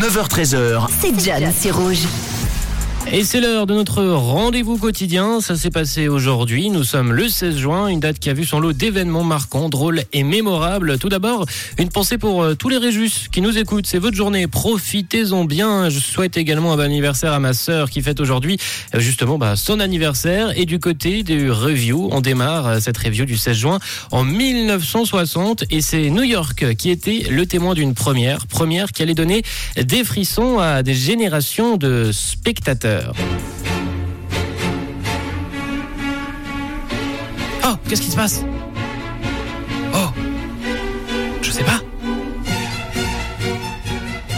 9h13h. C'est John, c'est rouge. Et c'est l'heure de notre rendez-vous quotidien. Ça s'est passé aujourd'hui. Nous sommes le 16 juin, une date qui a vu son lot d'événements marquants, drôles et mémorables. Tout d'abord, une pensée pour euh, tous les Réjus qui nous écoutent. C'est votre journée. Profitez-en bien. Je souhaite également un bon anniversaire à ma sœur qui fête aujourd'hui euh, justement bah, son anniversaire. Et du côté du review, on démarre euh, cette review du 16 juin en 1960. Et c'est New York qui était le témoin d'une première. Première qui allait donner des frissons à des générations de spectateurs. Oh, qu'est-ce qui se passe? Oh, je sais pas.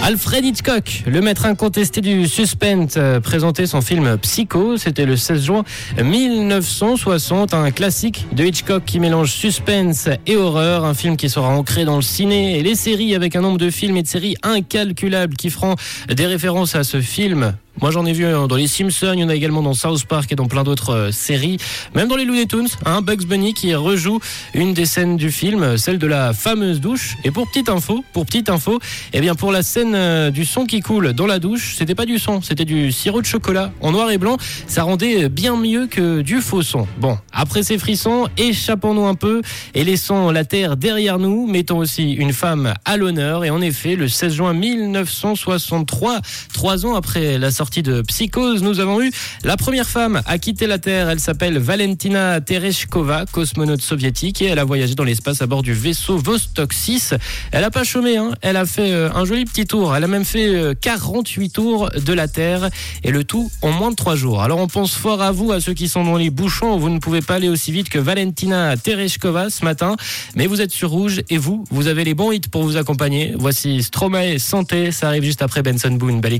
Alfred Hitchcock, le maître incontesté du suspense, euh, présentait son film Psycho. C'était le 16 juin 1960, un classique de Hitchcock qui mélange suspense et horreur. Un film qui sera ancré dans le ciné et les séries avec un nombre de films et de séries incalculables qui feront des références à ce film moi, j'en ai vu euh, dans les Simpsons, il y en a également dans South Park et dans plein d'autres euh, séries. Même dans les Looney Tunes, hein, Bugs Bunny qui rejoue une des scènes du film, celle de la fameuse douche. Et pour petite info, pour petite info, eh bien pour la scène euh, du son qui coule dans la douche, c'était pas du son, c'était du sirop de chocolat en noir et blanc. Ça rendait bien mieux que du faux son. Bon, après ces frissons, échappons-nous un peu et laissons la terre derrière nous. Mettons aussi une femme à l'honneur. Et en effet, le 16 juin 1963, trois ans après la sortie de Psychose, nous avons eu la première femme à quitter la Terre. Elle s'appelle Valentina Tereshkova, cosmonaute soviétique, et elle a voyagé dans l'espace à bord du vaisseau Vostok 6. Elle a pas chômé, hein. elle a fait euh, un joli petit tour. Elle a même fait 48 euh, tours de la Terre, et le tout en moins de 3 jours. Alors on pense fort à vous, à ceux qui sont dans les bouchons. Vous ne pouvez pas aller aussi vite que Valentina Tereshkova ce matin, mais vous êtes sur Rouge, et vous, vous avez les bons hits pour vous accompagner. Voici Stromae Santé, ça arrive juste après Benson Boone. Belle